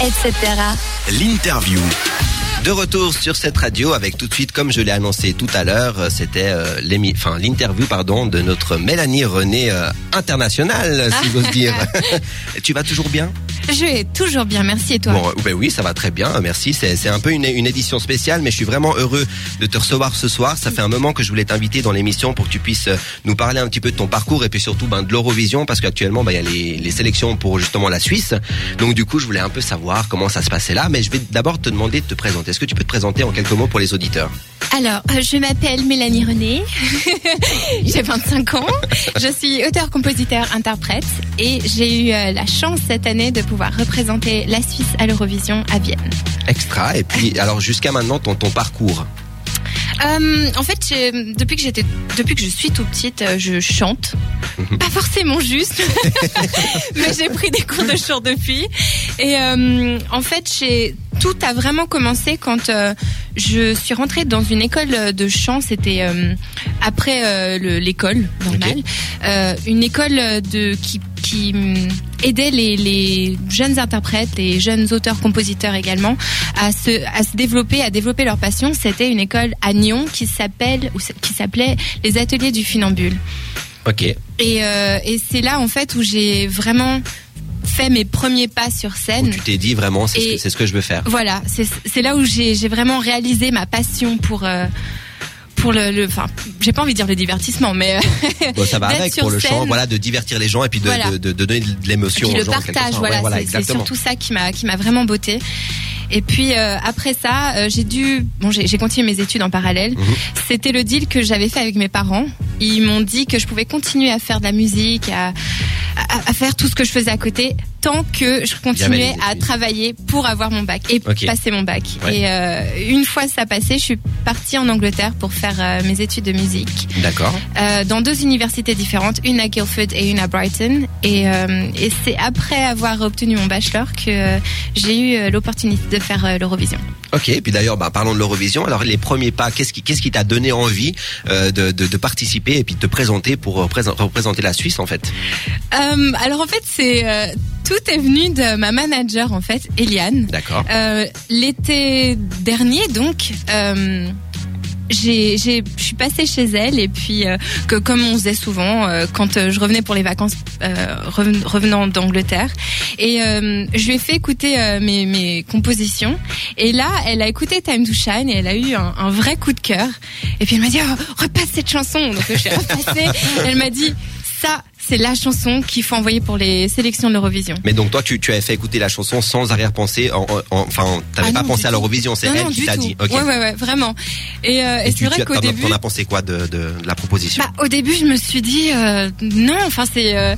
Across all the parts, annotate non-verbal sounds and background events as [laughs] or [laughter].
etc. L'interview. De retour sur cette radio avec tout de suite, comme je l'ai annoncé tout à l'heure, euh, c'était euh, l'interview pardon de notre Mélanie René euh, internationale, si j'ose dire. [laughs] tu vas toujours bien? Je vais toujours bien, merci et toi Bon, euh, ben oui, ça va très bien, merci. C'est un peu une, une édition spéciale, mais je suis vraiment heureux de te recevoir ce soir. Ça fait un moment que je voulais t'inviter dans l'émission pour que tu puisses euh, nous parler un petit peu de ton parcours et puis surtout ben, de l'Eurovision, parce qu'actuellement, ben, il y a les, les sélections pour justement la Suisse. Donc du coup, je voulais un peu savoir comment ça se passait là, mais je vais d'abord te demander de te présenter. Est-ce que tu peux te présenter en quelques mots pour les auditeurs? Alors, euh, je m'appelle Mélanie René, [laughs] j'ai 25 ans, je suis auteur, compositeur, interprète et j'ai eu la chance cette année de pouvoir représenter la Suisse à l'Eurovision à Vienne. Extra. Et puis, alors jusqu'à maintenant, ton, ton parcours. Euh, en fait, depuis que j'étais, depuis que je suis tout petite, euh, je chante. Pas forcément juste, [laughs] mais j'ai pris des cours de chant depuis. Et euh, en fait, j'ai tout a vraiment commencé quand euh, je suis rentrée dans une école de chant. C'était euh, après euh, le- l'école normale, Euh, une école de qui qui hum, aidait les, les jeunes interprètes, les jeunes auteurs-compositeurs également, à se, à se développer, à développer leur passion. C'était une école à Nyon qui s'appelle, ou qui s'appelait les Ateliers du Funambule. Ok. Et, euh, et c'est là en fait où j'ai vraiment fait mes premiers pas sur Où scène. tu t'es dit vraiment, c'est ce, que- ce que je veux faire. Voilà, c'est là où j'ai vraiment réalisé ma passion pour euh, pour le, le- enfin, j'ai pas envie de dire le divertissement, mais euh, Bon, ça va [laughs] avec pour le chant, voilà, de divertir les gens et puis de, Voilà. de, de- de donner de l'émotion le gens. partage, voilà, Ouais, c'est- c'est surtout ça qui m'a qui m'a vraiment beauté. Et puis euh, après ça, euh, j'ai dû, bon, j'ai j'ai continué mes études en parallèle. Mhm. C'était le deal que j'avais fait avec mes parents. Ils m'ont dit que je pouvais continuer à faire de la musique, à, à, faire tout ce que je faisais à côté, tant que je continuais à travailler pour avoir mon bac et passer mon bac. Ouais. Et euh, une fois ça passé, je suis partie en Angleterre pour faire euh, mes études de musique D'accord. euh, dans deux universités différentes, une à Guildford et une à Brighton. Et, et c'est après avoir obtenu mon bachelor que j'ai eu l'opportunité de faire l'Eurovision. Ok. Et puis d'ailleurs, bah, parlons de l'Eurovision. Alors les premiers pas, qu'est-ce qui, qu'est-ce qui t'a donné envie de, de, de participer et puis de te présenter pour représenter, représenter la Suisse en fait? Alors en fait, c'est tout est venu de ma manager en fait, Eliane. D'accord. Euh, L'été dernier, donc, euh, j'ai, je suis passée chez elle et puis euh, que comme on faisait souvent euh, quand euh, je revenais pour les vacances euh, reven- revenant d'Angleterre. Et euh, je lui ai fait écouter euh, mes, mes compositions. Et là elle a écouté Time to Shine et elle a eu un, un vrai coup de cœur. Et puis elle m'a dit oh, repasse cette chanson. Donc je l'ai repassée. [laughs] Elle m'a dit ça c'est la chanson qu'il faut envoyer pour les sélections de l'Eurovision Mais donc toi, tu, tu avais fait écouter la chanson sans arrière-pensée. En, en- enfin, t'avais Ah pas non, pensé à l'Eurovision, c'est elle non, qui t'a dit. Ok. Ouais, ouais, ouais, vraiment. Et, euh, et Et c'est tu, vrai qu'au début, t'en as pensé quoi de, de, de la proposition? Bah, au début, je me suis dit euh, non. Enfin, c'est, euh,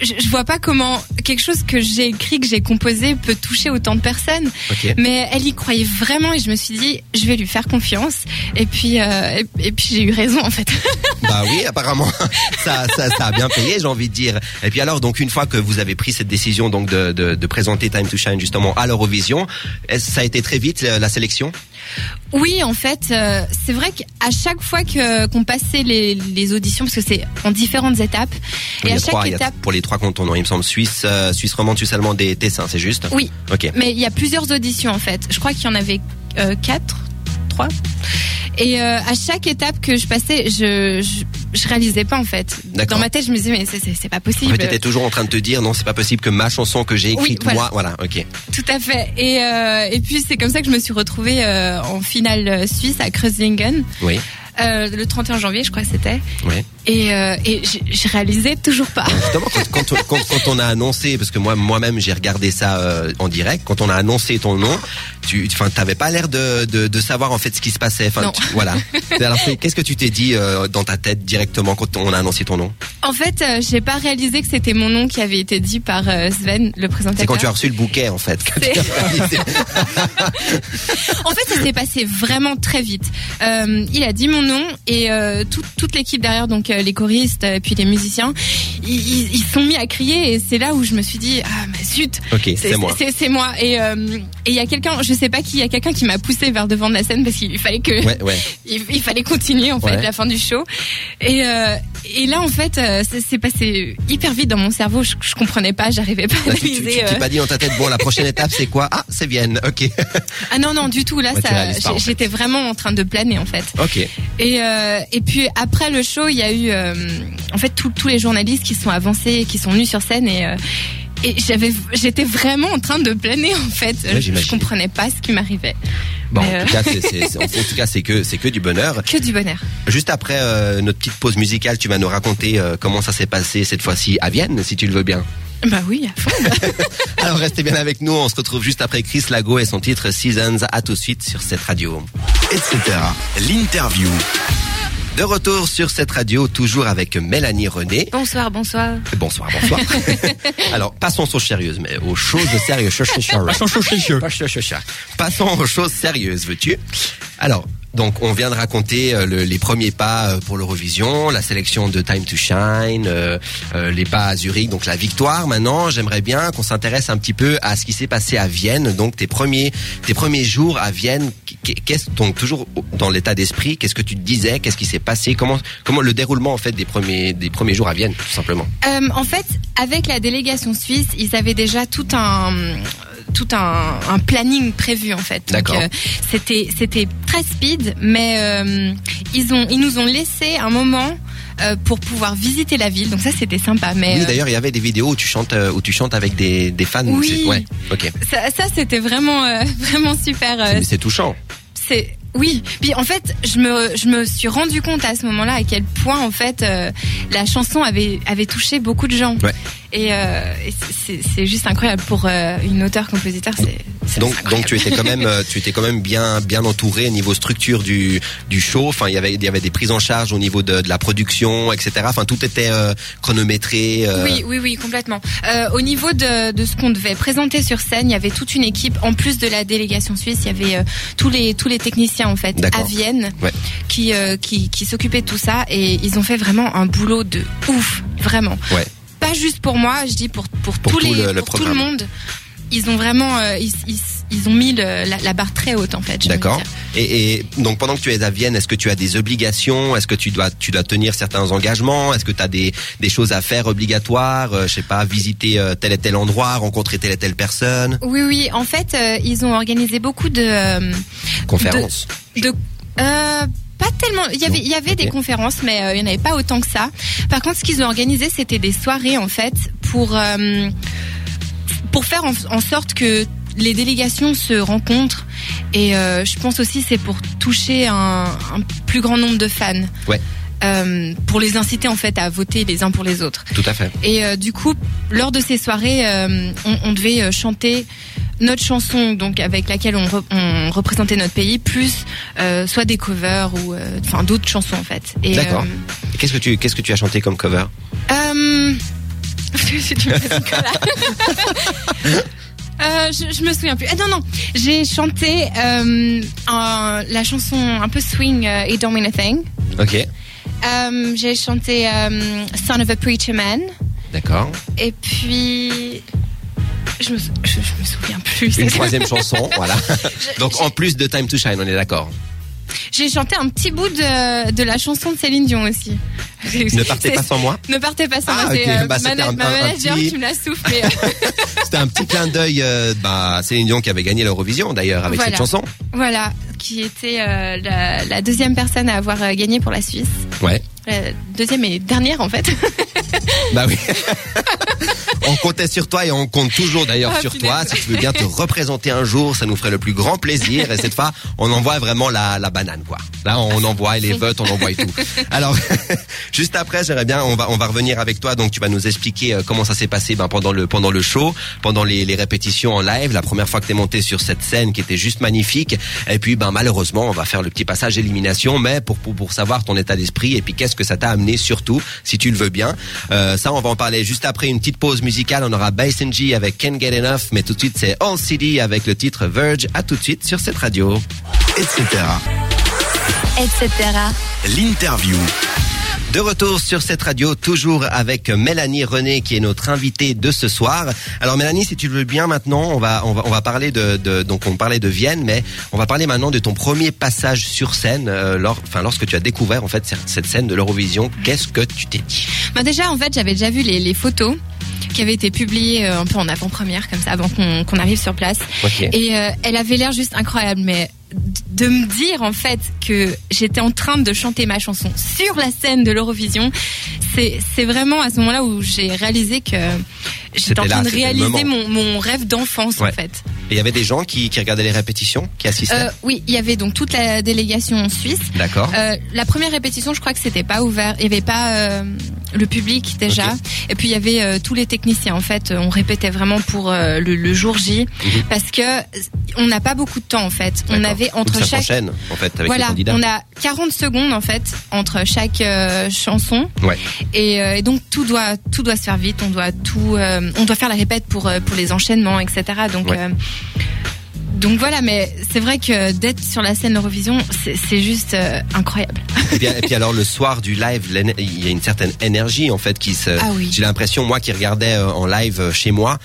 je, je vois pas comment quelque chose que j'ai écrit, que j'ai composé, peut toucher autant de personnes. Mais elle y croyait vraiment, et je me suis dit, je vais lui faire confiance. Et puis, euh, et, et puis j'ai eu raison en fait. Bah oui, apparemment, [laughs] ça, ça, ça a bien payé, j'ai envie de dire. Et puis alors, donc une fois que vous avez pris cette décision donc de, de, de présenter Time to Shine justement à l'Eurovision, ça a été très vite la, la sélection? Oui, en fait, euh, c'est vrai qu'à chaque fois que qu'on passait les, les auditions, parce que c'est en différentes étapes, Il et à a chaque trois, étape, pour les trois cantons, il me semble Suisse, euh, Suisse romande, Suisse allemande et Tessin, c'est juste? Oui, Ok. Mais il y a plusieurs auditions en fait. Je crois qu'il y en avait euh, quatre, Et euh, à chaque étape que je passais, je, je je réalisais pas en fait. Dans ma tête, je me disais mais c'est pas En possible. fait, t'étais toujours en train de te dire non, c'est pas possible que ma chanson que j'ai Oui, écrite voilà. moi, voilà, ok. Tout à fait. Et euh, et puis c'est comme ça que je me suis retrouvée euh, en finale suisse à Kreuzlingen Oui, le 31 janvier, je crois c'était. oui. Et euh, et je, réalisais toujours pas. Justement, quand, quand, on- quand- quand on a annoncé, parce que moi moi-même j'ai regardé ça euh, en direct, quand on a annoncé ton nom, tu, enfin, t'avais pas l'air de, de, de savoir en fait ce qui se passait. Enfin, Non. tu- voilà. Alors, qu'est-ce que tu t'es dit euh, dans ta tête directement quand on a annoncé ton nom? En fait, euh, j'ai pas réalisé que c'était mon nom qui avait été dit par Sven, le présentateur. C'est quand tu as reçu le bouquet en fait. que tu. [laughs] En fait, ça s'est passé vraiment très vite. Il a dit mon nom et tout- toute l'équipe derrière, donc les choristes et puis les musiciens, ils, ils- sont mis à crier et c'est là où je me suis dit ah mais zut, c'est moi. c'est moi. Et euh, et il y a quelqu'un, je sais pas qui, il y a quelqu'un qui m'a poussé vers devant de la scène parce qu'il fallait que Ouais, ouais. [laughs] il, il fallait continuer en fait Ouais. la fin du show. Et euh, et là, en fait, euh, ça s'est passé hyper vite dans mon cerveau. Je, je comprenais pas, j'arrivais pas à Là, tu tu- analyser. t'es euh. pas dit dans ta tête, bon, la prochaine [laughs] étape, c'est quoi Ah, c'est Vienne. Ok. Ah non, non, du tout. Là, Ouais, ça, j'étais vraiment en train de planer, en fait. ok. Et, euh, et puis après le show, il y a eu euh, en fait tous- tous les journalistes qui sont avancés, qui sont venus sur scène et euh, et j'avais j'étais vraiment en train de planer en fait. Ouais, je, je comprenais pas ce qui m'arrivait. Bon, en euh, tout cas, c'est, c'est- [laughs] c'est- en tout cas, c'est que, c'est que du bonheur. Que du bonheur. Juste après euh, notre petite pause musicale, tu vas nous raconter euh, comment ça s'est passé cette fois-ci à Vienne, si tu le veux bien. Bah oui, à fond. [laughs] Alors restez bien avec nous, on se retrouve juste après Chris Lago et son titre Seasons. À tout de suite sur cette radio. etc. L'interview. De retour sur cette radio, toujours avec Mélanie René. bonsoir, bonsoir. Bonsoir, bonsoir. [laughs] Alors, passons aux choses sérieuses, mais aux choses sérieuses. Passons aux choses sérieuses, veux-tu? Alors, donc, on vient de raconter euh, le- les premiers pas euh, pour l'Eurovision, la sélection de Time to Shine, euh, euh, les pas à Zurich, donc la victoire. Maintenant, j'aimerais bien qu'on s'intéresse un petit peu à ce qui s'est passé à Vienne. Donc, tes premiers, tes premiers jours à Vienne. Qu'est-ce, donc toujours dans l'état d'esprit, qu'est-ce que tu te disais, qu'est-ce qui s'est passé, comment, comment le déroulement en fait des premiers, des premiers jours à Vienne, tout simplement? Euh, en fait, avec la délégation suisse, ils avaient déjà tout un tout un, un planning prévu en fait. D'accord. euh, c'était c'était très speed, mais euh, ils ont ils nous ont laissé un moment euh, pour pouvoir visiter la ville. Donc ça c'était sympa. Mais Oui, euh, d'ailleurs, il y avait des vidéos où tu chantes, où tu chantes avec des, des fans. Oui. Ouais, ok. ça, ça c'était vraiment euh, [laughs] vraiment super. euh, C'est touchant. c'est oui. Puis en fait, je me je me suis rendu compte à ce moment-là à quel point en fait euh, la chanson avait avait touché beaucoup de gens. Ouais. Et, euh, et c'est juste incroyable pour euh, une auteure-compositeur. C'est Donc, donc tu étais quand même, euh, tu étais quand même bien, bien entouré au niveau structure du, du show. Enfin, il y avait, il y avait des prises en charge au niveau de, de la production, etc. Enfin, tout était euh, chronométré. euh, Oui, oui, oui, complètement. Euh, au niveau de, de ce qu'on devait présenter sur scène, il y avait toute une équipe. En plus de la délégation suisse, il y avait euh, tous les tous les techniciens en fait à Vienne Ouais. qui euh, qui, qui s'occupaient de tout ça et ils ont fait vraiment un boulot de ouf, vraiment. Ouais. Pas juste pour moi, je dis pour pour, Pour tous tout les le- le pour tout le monde. Ils ont vraiment euh, ils, ils, ils ont mis le- la, la barre très haute en fait. de D'accord. Et, et donc pendant que tu es à Vienne, est-ce que tu as des obligations? Est-ce que tu dois tu dois tenir certains engagements? Est-ce que tu as des des choses à faire obligatoires? Euh, Je sais pas, visiter euh, tel et tel endroit, rencontrer telle et telle personne, Oui, oui. En fait, euh, ils ont organisé beaucoup de euh, conférence. de euh, pas tellement. Il y avait, il y avait des conférences, mais euh, il n'y en avait pas autant que ça. Par contre, ce qu'ils ont organisé, c'était des soirées en fait pour euh, pour faire en, en sorte que les délégations se rencontrent. Et euh, je pense aussi c'est pour toucher un, un plus grand nombre de fans. Ouais. Euh, pour les inciter en fait à voter les uns pour les autres. Tout à fait. Et euh, du coup, lors de ces soirées, euh, on, on devait euh, chanter notre chanson, donc avec laquelle on, re- on représentait notre pays, plus euh, soit des covers ou euh, enfin d'autres chansons en fait. D'accord. Qu'est-ce que tu qu'est-ce que tu as chanté comme cover? [laughs] Euh, je, je me souviens plus. Ah non non, j'ai chanté euh, la chanson un peu swing euh, It Don't Mean a Thing. Ok. Euh, j'ai chanté Son of a Preacher Man. D'accord. Et puis. Je me, je me souviens plus. Une troisième chanson, voilà. [laughs] Donc en plus de Time to Shine, on est d'accord. J'ai chanté un petit bout de, de la chanson de Céline Dion aussi. Ne partez pas sans moi. Ne partez pas sans Ah, moi. C'est euh, Bah, ma, un- ma un- un manager petit- qui me la souffle. euh, [laughs] C'était un petit clin d'œil, euh, bah, Céline Dion qui avait gagné l'Eurovision d'ailleurs avec Voilà. cette chanson. voilà, qui était euh, la, la deuxième personne à avoir gagné pour la Suisse. Ouais. Euh, deuxième et dernière en fait. Bah oui. [laughs] on comptait sur toi et on compte toujours d'ailleurs Ah, sur toi. Si tu veux bien te représenter un jour, ça nous ferait le plus grand plaisir. Et cette fois, on envoie vraiment la, la banane, quoi. Là, on envoie les votes, on envoie tout. Alors, [laughs] juste après, j'aimerais bien, on va, on va revenir avec toi. Donc, tu vas nous expliquer euh, comment ça s'est passé ben, pendant le, pendant le show, pendant les, les répétitions en live, la première fois que tu es monté sur cette scène qui était juste magnifique. Et puis, ben, malheureusement, on va faire le petit passage élimination, mais pour, pour, pour savoir ton état d'esprit et puis qu'est-ce que ça t'a amené surtout, si tu le veux bien. Euh, ça, on va en parler juste après une petite pause musicale. On aura Bass G avec Can't Get Enough, mais tout de suite, c'est All City avec le titre Verge. À tout de suite sur cette radio. etc. Etc. L'interview. De retour sur cette radio, toujours avec Mélanie René qui est notre invitée de ce soir. Alors Mélanie, si tu le veux bien maintenant, on va on va on va parler de, de donc on parlait de Vienne, mais on va parler maintenant de ton premier passage sur scène, euh, lors, enfin lorsque tu as découvert en fait cette- cette scène de l'Eurovision. Qu'est-ce que tu t'es dit? Bah déjà, en fait, j'avais déjà vu les, les photos qui avaient été publiées euh, un peu en avant-première, comme ça, avant qu'on arrive sur place. Et euh, elle avait l'air juste incroyable, mais de me dire en fait que j'étais en train de chanter ma chanson sur la scène de l'Eurovision, c'est vraiment à ce moment-là où j'ai réalisé que j'étais en là, train de réaliser mon, mon rêve d'enfance Ouais. en fait. Et il y avait des gens qui, qui regardaient les répétitions, qui assistaient. Euh, oui, il y avait donc toute la délégation suisse. D'accord. Euh, la première répétition, je crois que c'était pas ouvert. Il y avait pas euh, le public déjà. Et puis il y avait euh, tous les techniciens. En fait, on répétait vraiment pour euh, le, le jour J Mhm. parce que euh, on n'a pas beaucoup de temps en fait. On avait Donc entre ça chaque en fait avec voilà, on a 40 secondes en fait entre chaque euh, chanson Ouais. et, euh, et donc tout doit tout doit se faire vite. On doit tout, euh, on doit faire la répète pour euh, pour les enchaînements, etc. Donc Ouais. euh, donc voilà, mais c'est vrai que d'être sur la scène Eurovision, c'est juste euh, incroyable. Et puis, [laughs] et puis alors le soir du live, il y a une certaine énergie en fait qui se. Ah oui. J'ai l'impression moi qui regardais euh, en live euh, chez moi.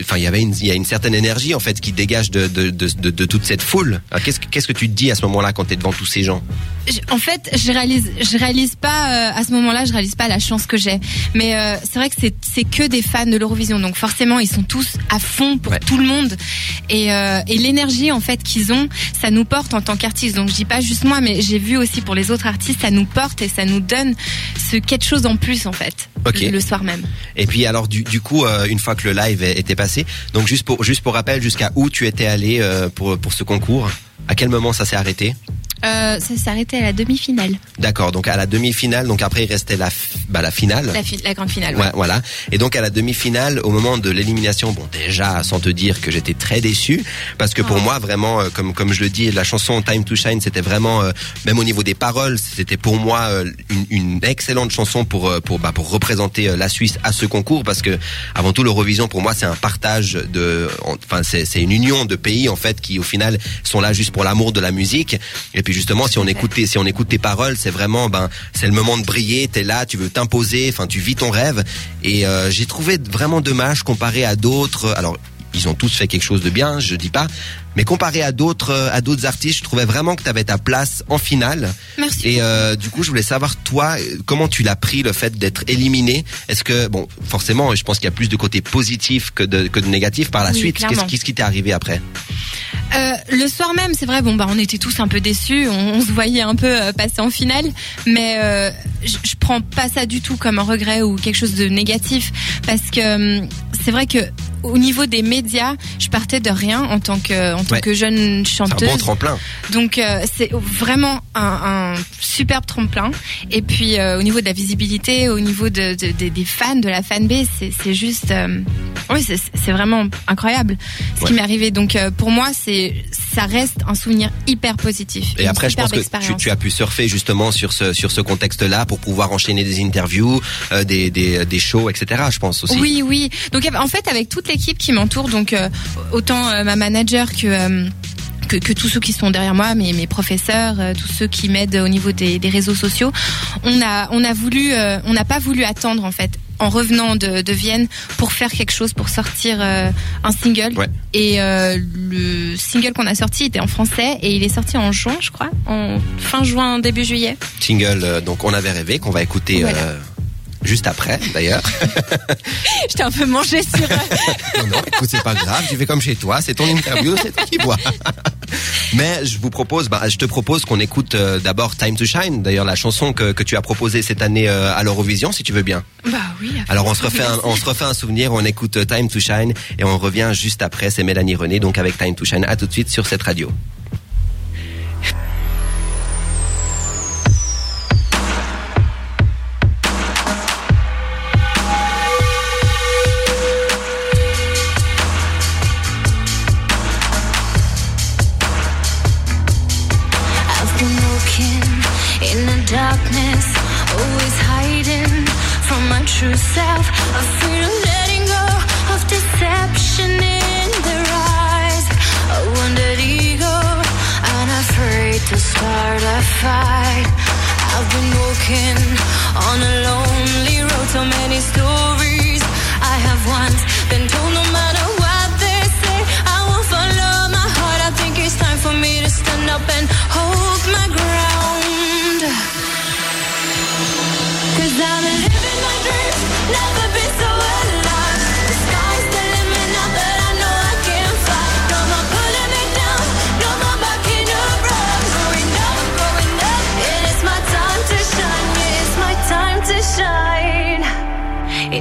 Enfin, il y avait une, il y a une certaine énergie en fait qui dégage de de, de, de, de toute cette foule. Alors, Qu'est-ce que qu'est-ce que tu te dis à ce moment-là quand tu es devant tous ces gens en fait, je réalise, je réalise pas euh, à ce moment-là, je réalise pas la chance que j'ai. Mais euh, c'est vrai que c'est c'est que des fans de l'Eurovision, donc forcément ils sont tous à fond pour Ouais. tout le monde. Et, euh, et l'énergie en fait qu'ils ont, ça nous porte en tant qu'artistes. Donc je dis pas juste moi, mais j'ai vu aussi pour les autres artistes, ça nous porte et ça nous donne ce quelque chose en plus en fait Ok. le, le soir même. Et puis alors du, du coup euh, une fois que le live est- donc juste pour juste rappel jusqu'à où tu étais allé euh, pour ce concours? À quel moment ça s'est arrêté? Euh, ça arrêté à la demi-finale, D'accord, donc à la demi-finale, donc après il restait la bah, la finale. la, fi- la grande finale. Ouais, voilà. Et donc à la demi-finale, au moment de l'élimination, bon déjà sans te dire que j'étais très déçu, parce que pour moi vraiment, euh, comme comme je le dis, la chanson Time to Shine, c'était vraiment, euh, même au niveau des paroles, c'était pour moi euh, une, une excellente chanson pour pour bah, pour représenter la Suisse à ce concours, parce que avant tout l'Eurovision pour moi c'est un partage de, enfin c'est c'est une union de pays en fait qui au final sont là juste pour l'amour de la musique. Et puis justement si on écoute tes- si on écoute tes paroles, c'est vraiment ben c'est le moment de briller, t'es là, tu veux t'imposer, enfin tu vis ton rêve. Et euh, j'ai trouvé vraiment dommage comparé à d'autres. Alors ils ont tous fait quelque chose de bien, je dis pas, mais comparé à d'autres euh, à d'autres artistes, je trouvais vraiment que tu avais ta place en finale. Merci. Et euh, du coup, je voulais savoir toi, euh, comment tu l'as pris le fait d'être éliminé? Est-ce que bon, forcément, je pense qu'il y a plus de côté positif que de que de négatif par la Oui, suite. Qu'est-ce qui t'est arrivé après? Euh, le soir même, c'est vrai, bon bah on était tous un peu déçus, on, on se voyait un peu euh, passer en finale, mais euh, je, je prends pas ça du tout comme un regret ou quelque chose de négatif, parce que hum, c'est vrai que au niveau des médias, je partais de rien en tant que en tant Ouais. que jeune C'est un chanteuse. bon tremplin. Donc euh, c'est vraiment un, un superbe tremplin. Et puis euh, au niveau de la visibilité, au niveau de, de- de- des fans, de la fanbase, c'est c'est juste, euh, oui, c'est vraiment incroyable ce Ouais. qui m'est arrivé. Donc euh, pour moi, c'est ça reste un souvenir hyper positif. Et après, je pense que tu, as pu surfer justement sur ce sur ce contexte-là pour pouvoir enchaîner des interviews, euh, des, des des shows, etc. Je pense aussi. Oui, oui. Donc en fait, avec toute l'équipe qui m'entoure, donc euh, autant ma manager que que, que tous ceux qui sont derrière moi, mes, mes professeurs, euh, tous ceux qui m'aident au niveau des, des réseaux sociaux, on a on a voulu, euh, on n'a pas voulu attendre en fait en revenant de, de Vienne pour faire quelque chose, pour sortir euh, un single. Ouais. Et euh, le single qu'on a sorti était en français et il est sorti en juin, je crois, en fin juin, début juillet. Single, euh, donc on avait rêvé qu'on va écouter. Voilà. euh, Juste après, d'ailleurs. [laughs] J'étais un peu mangée sur. non, non, écoute, c'est pas grave. Tu fais comme chez toi. C'est ton interview, c'est toi qui vois. [laughs] Mais je vous propose, bah, je te propose qu'on écoute euh, d'abord Time to Shine. D'ailleurs, la chanson que, que tu as proposée cette année euh, à l'Eurovision, si tu veux bien. bah oui. Alors on se refait un, on se refait un souvenir, on écoute euh, Time to Shine et on revient juste après. C'est Mélanie René, donc avec Time to Shine. À tout de suite sur cette radio. Of letting go of deception in their eyes. A wounded ego, and afraid to start a fight. I've been walking on a lonely road, so many stories I have once been told.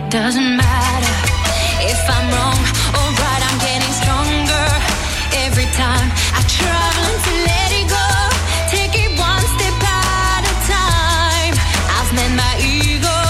It doesn't matter if I'm wrong or right, I'm getting stronger every time I try to let it go. Take it one step at a time. I've met my ego,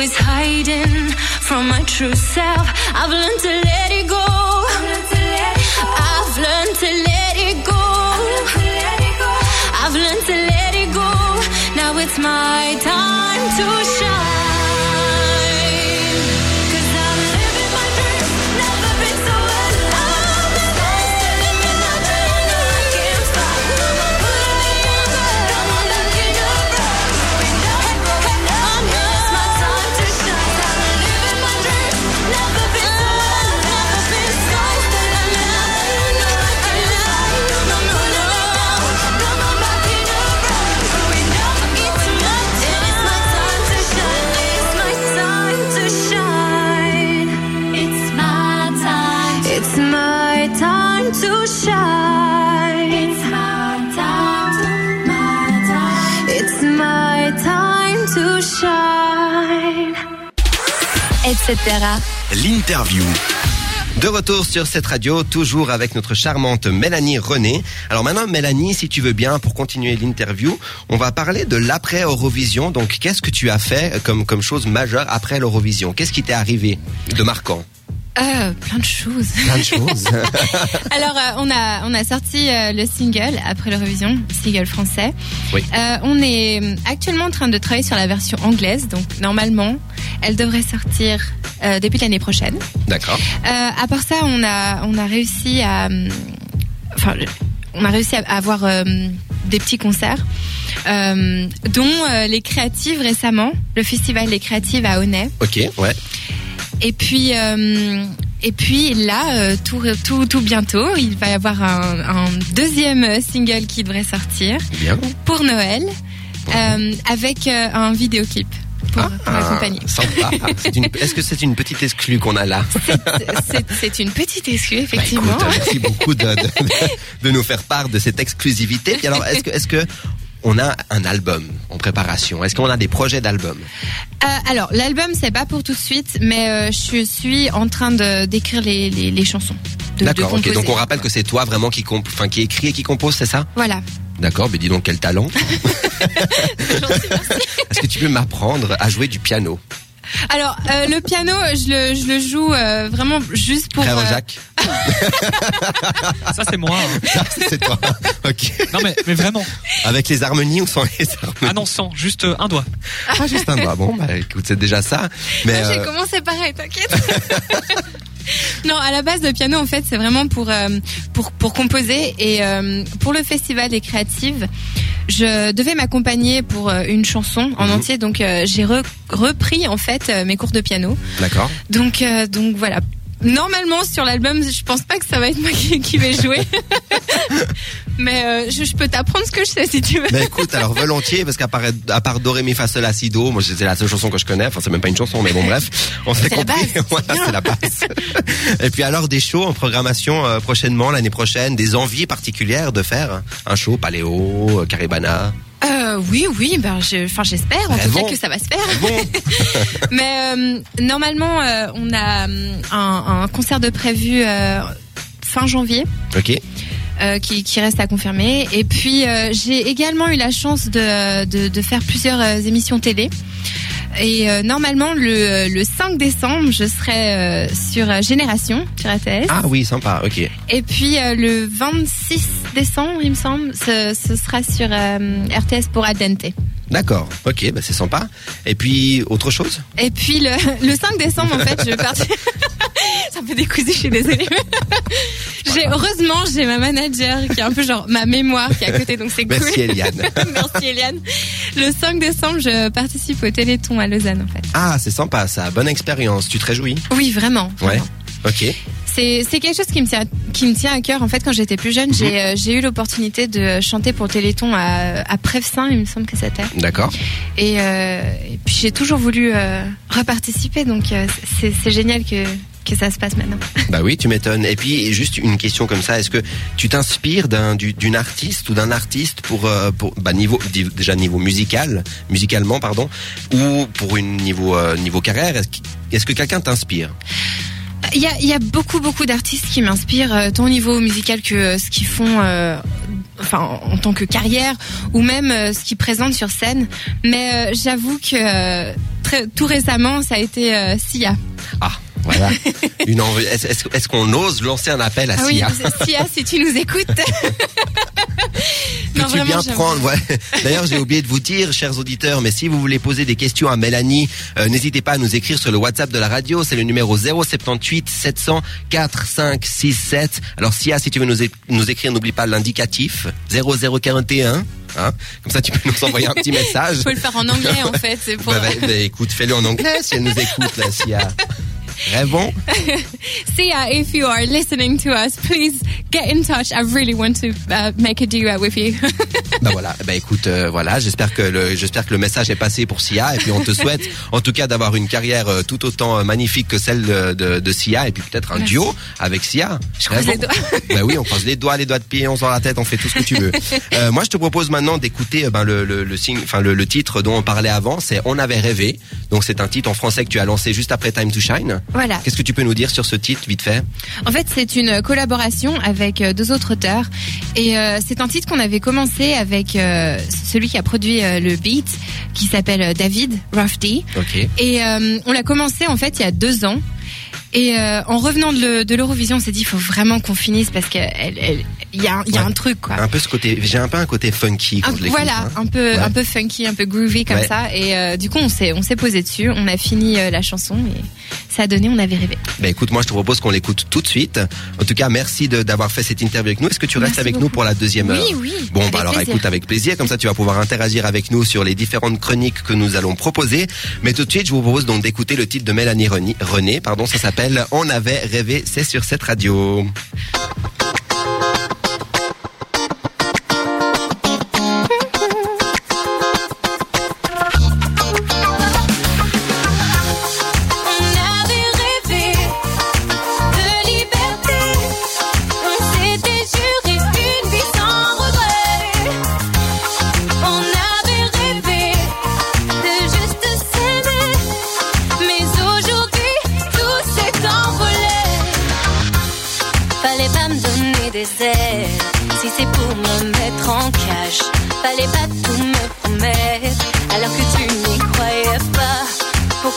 always hiding from my true self. I've learned to let it go. I've learned to let it go. L'interview. De retour sur cette radio, toujours avec notre charmante Mélanie René. Alors maintenant, Mélanie, si tu veux bien, pour continuer l'interview, on va parler de l'après Eurovision. Donc, qu'est-ce que tu as fait comme, comme chose majeure après l'Eurovision? Qu'est-ce qui t'est arrivé de marquant? Euh, plein de choses. Plein de choses. [laughs] Alors, euh, on a on a sorti euh, le single après l'Eurovision, single français. Oui. Euh, on est actuellement en train de travailler sur la version anglaise, donc normalement, elle devrait sortir euh, début de l'année prochaine. D'accord. Euh, à part ça, on a on a réussi à, enfin, on a réussi à avoir euh, des petits concerts, euh, dont euh, les créatives récemment, le festival des créatives à Honnay. Ok, ouais. Et puis, euh, et puis là, euh, tout, tout, tout bientôt, il va y avoir un, un deuxième single qui devrait sortir Bien. pour Noël, euh, avec un vidéoclip pour, pour. Ah, sympa. C'est une- Est-ce que c'est une petite exclue qu'on a là? C'est- une petite excuse, Bah, effectivement. écoute, merci beaucoup de, de, de nous faire part de cette exclusivité. Puis alors, est-ce que, est-ce que on a un album en préparation Est-ce qu'on a des projets d'album? Euh, alors, l'album, c'est pas pour tout de suite, mais euh, je suis en train d'écrire les, les, les chansons. D'accord. Ok. Donc on rappelle que c'est toi vraiment qui enfin qui écrit et qui compose, c'est ça? Voilà. D'accord. Mais dis donc quel talent. [laughs] [laughs] Est-ce que tu peux m'apprendre à jouer du piano? Alors, euh, le piano, je le, je le joue euh, vraiment juste pour. Frère euh, Jacques. [laughs] Ça, c'est moi. hein. [laughs] c'est toi. Ok. Non, mais, mais vraiment. Avec les harmonies ou sans les harmonies Ah non, sans, juste euh, un doigt. Ah, juste un doigt. Bon, bah écoute, c'est déjà ça. Mais J'ai euh, commencé pareil, t'inquiète. [laughs] [laughs] non, à la base, le piano, en fait, c'est vraiment pour, euh, pour, pour composer. Et euh, pour le Festival des Créatives, je devais m'accompagner pour euh, une chanson en Mhm. entier. Donc, j'ai re- repris, en fait, mes cours de piano. d'accord. Donc, donc voilà. Normalement, sur l'album, je pense pas que ça va être moi qui, qui vais jouer. [laughs] Mais euh, je, je peux t'apprendre ce que je sais, si tu veux. Mais écoute, alors volontiers, parce qu'à part, à part Do, Ré, Mi, Fa, Sol, La, Si, Do, moi c'est la seule chanson que je connais, enfin c'est même pas une chanson, mais bon bref, on s'est compris, [laughs] voilà, c'est la base. [laughs] Et puis alors des shows en programmation euh, prochainement, l'année prochaine, des envies particulières de faire un show, Paléo, euh, Caribana. Euh, oui, oui, ben, je- enfin, j'espère en tout cas que ça va se faire. Bon, [laughs] Mais euh, normalement, euh, on a euh, un, un concert de prévu euh, fin janvier. ok, euh, qui, qui reste à confirmer. Et puis euh, j'ai également eu la chance de, de, de faire plusieurs émissions télé. Et euh, normalement le, le 5 décembre, je serai euh, sur euh, Génération sur RTS. Ah oui, sympa, ok. Et puis euh, le 26 décembre, il me semble, ce, ce sera sur euh, RTS pour Adente. D'accord, ok, bah c'est sympa. Et puis, autre chose? Et puis le, [laughs] le 5 décembre, en fait, je vais partir. [laughs] [laughs] C'est un peu décousu, je suis désolée. j'ai, heureusement, j'ai ma manager qui est un peu genre ma mémoire qui est à côté, donc c'est cool. Merci Eliane. [laughs] Merci Eliane. Le 5 décembre, je participe au Téléthon à Lausanne, en fait. Ah, c'est sympa ça, bonne expérience, tu te réjouis? Oui, vraiment. Ouais, vraiment. ok. C'est, c'est quelque chose qui me tient, qui me tient à cœur. En fait, quand j'étais plus jeune, j'ai, euh, j'ai eu l'opportunité de chanter pour Téléthon à, à Prevsin, il me semble que c'était. D'accord. Et, euh, et puis j'ai toujours voulu euh, reparticiper, donc euh, c'est, c'est génial que, que ça se passe maintenant. [laughs] Bah oui, tu m'étonnes. Et puis, juste une question comme ça, est-ce que tu t'inspires d'un, du- d'une artiste ou d'un artiste pour, euh, pour bah, niveau, déjà niveau musical, musicalement, pardon, ou pour une niveau, euh, niveau carrière Est-ce, qu'- est-ce que quelqu'un t'inspire? Il y a, il y a beaucoup beaucoup d'artistes qui m'inspirent, euh, tant au niveau musical que ce qu'ils font, euh, enfin en tant que carrière, ou même euh, ce qu'ils présentent sur scène. Mais euh, j'avoue que euh, très, tout récemment, ça a été Sia. Ah, voilà. une envie. Est-ce, qu'on ose lancer un appel à Ah oui, Sia? Sia, si tu nous écoutes. [laughs] Non, Peux-tu vraiment, bien prendre ouais. D'ailleurs, j'ai oublié de vous dire, chers auditeurs, mais si vous voulez poser des questions à Mélanie, euh, n'hésitez pas à nous écrire sur le WhatsApp de la radio. C'est le numéro 078 700 4567. Alors, Sia, si tu veux nous, écrire, n'oublie pas l'indicatif 0041. Hein Comme ça, tu peux nous envoyer un petit message. Il [laughs] faut le faire en anglais en fait. C'est pour... Bah, bah, bah, écoute, fais-le en anglais si elle nous écoute, là, Sia. Rêvons. [laughs] Sia, if you are listening to us, please get in touch. I really want to uh, make a duet with you. [laughs] Bah voilà, bah écoute, euh, voilà, j'espère que le, j'espère que le message est passé pour Sia et puis on te souhaite, [laughs] en tout cas, d'avoir une carrière euh, tout autant euh, magnifique que celle de, de, de Sia et puis peut-être un Merci. duo avec Sia. Je croise les doigts. Bah oui, on croise les doigts, les doigts de pied, on sort la tête, on fait tout ce que tu veux. Euh, moi, je te propose maintenant d'écouter euh, ben, le, le, le, signe- enfin le, le titre dont on parlait avant, c'est On avait rêvé. Donc c'est un titre en français que tu as lancé juste après Time to Shine. Voilà. Qu'est-ce que tu peux nous dire sur ce titre, vite fait? En fait, c'est une collaboration avec euh, deux autres auteurs. Et euh, c'est un titre qu'on avait commencé avec euh, celui qui a produit euh, le beat, qui s'appelle euh, David Rafty. Ok. Et euh, on l'a commencé en fait il y a deux ans. Et euh, en revenant de le- de l'Eurovision, on s'est dit il faut vraiment qu'on finisse parce qu'il y a, il y a Ouais. un truc quoi. Un peu ce côté, j'ai un peu un côté funky quand Un- je voilà, hein. un peu, Ouais. un peu funky, un peu groovy comme Ouais. ça. Et euh, du coup, on s'est, on s'est posé dessus. On a fini euh, la chanson et ça a donné. On avait rêvé. Bah écoute, moi je te propose qu'on l'écoute tout de suite. En tout cas, merci de- d'avoir fait cette interview avec nous. Est-ce que tu restes Merci avec nous pour la deuxième heure Oui, oui. Bon, bah alors plaisir. écoute avec plaisir, comme ça tu vas pouvoir interagir avec nous sur les différentes chroniques que nous allons proposer. Mais tout de suite, je vous propose donc d'écouter le titre de Mélanie René, René pardon, ça s'appelle On avait rêvé, c'est sur cette radio.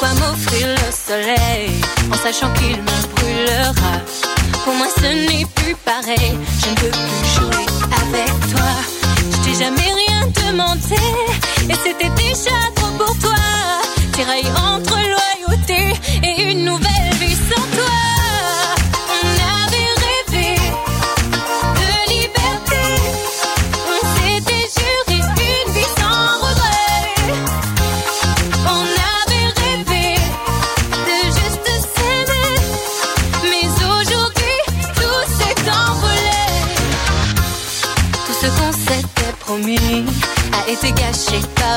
M'offrir le soleil en sachant qu'il me brûlera Pour moi ce n'est plus pareil, je ne peux plus jouer avec toi. Je t'ai jamais rien demandé et c'était déjà trop pour toi. Tiraille entre loyauté et une nouvelle vie sans toi.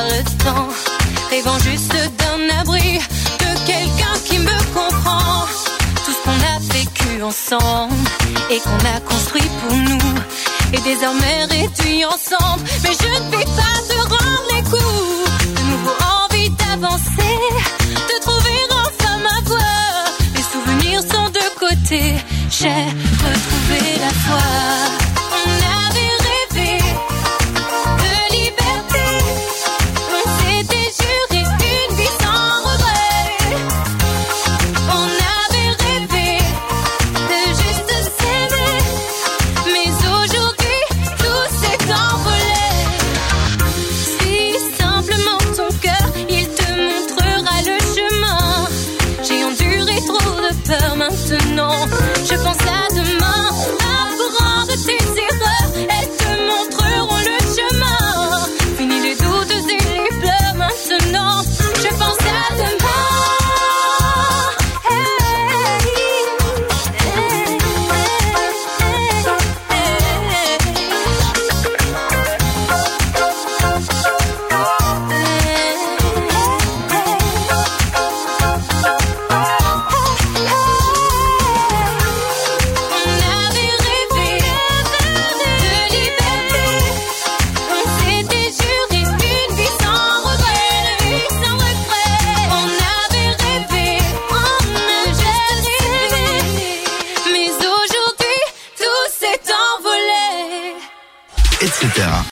Le temps, rêvant juste d'un abri, de quelqu'un qui me comprend. Tout ce qu'on a vécu ensemble et qu'on a construit pour nous est désormais réduit ensemble. Mais je ne vais pas te rendre les coups. De nouveau envie d'avancer, de trouver enfin ma voie. Les souvenirs sont de côté, j'ai retrouvé la foi.